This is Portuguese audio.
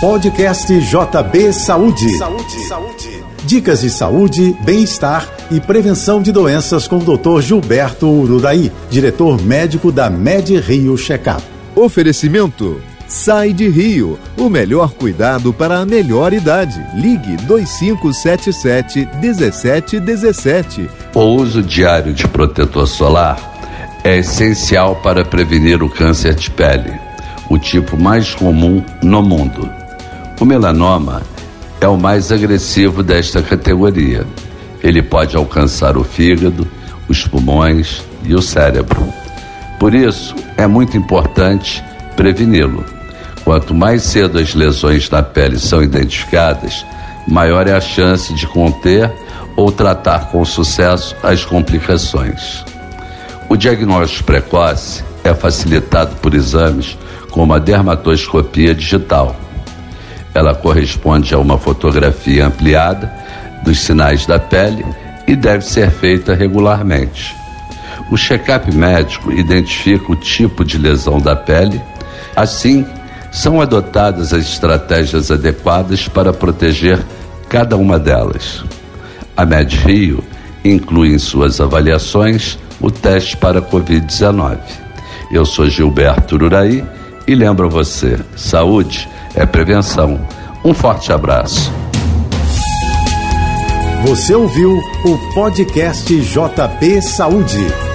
Podcast JB Saúde. Saúde. Saúde. Dicas de saúde, bem-estar e prevenção de doenças com o Dr. Gilberto Urudaí, diretor médico da Med Rio Checkup. Oferecimento Sai de Rio, o melhor cuidado para a melhor idade. Ligue 2577 1717. O uso diário de protetor solar é essencial para prevenir o câncer de pele, o tipo mais comum no mundo. O melanoma é o mais agressivo desta categoria. Ele pode alcançar o fígado, os pulmões e o cérebro. Por isso, é muito importante preveni-lo. Quanto mais cedo as lesões na pele são identificadas, maior é a chance de conter ou tratar com sucesso as complicações. O diagnóstico precoce é facilitado por exames como a dermatoscopia digital ela corresponde a uma fotografia ampliada dos sinais da pele e deve ser feita regularmente. O check-up médico identifica o tipo de lesão da pele, assim, são adotadas as estratégias adequadas para proteger cada uma delas. A Med Rio inclui em suas avaliações o teste para Covid-19. Eu sou Gilberto Uraí e lembro você: saúde é prevenção. Um forte abraço. Você ouviu o podcast JB Saúde.